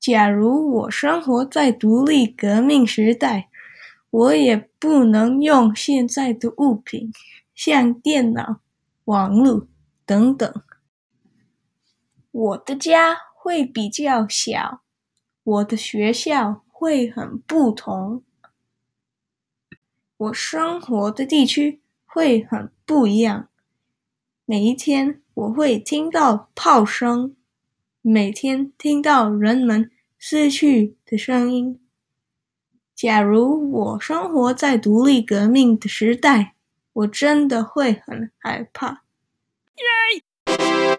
假如我生活在独立革命时代，我也不能用现在的物品，像电脑、网络等等。我的家会比较小，我的学校会很不同，我生活的地区会很不一样。每一天我会听到炮声，每天听到人们死去的声音。假如我生活在独立革命的时代，我真的会很害怕。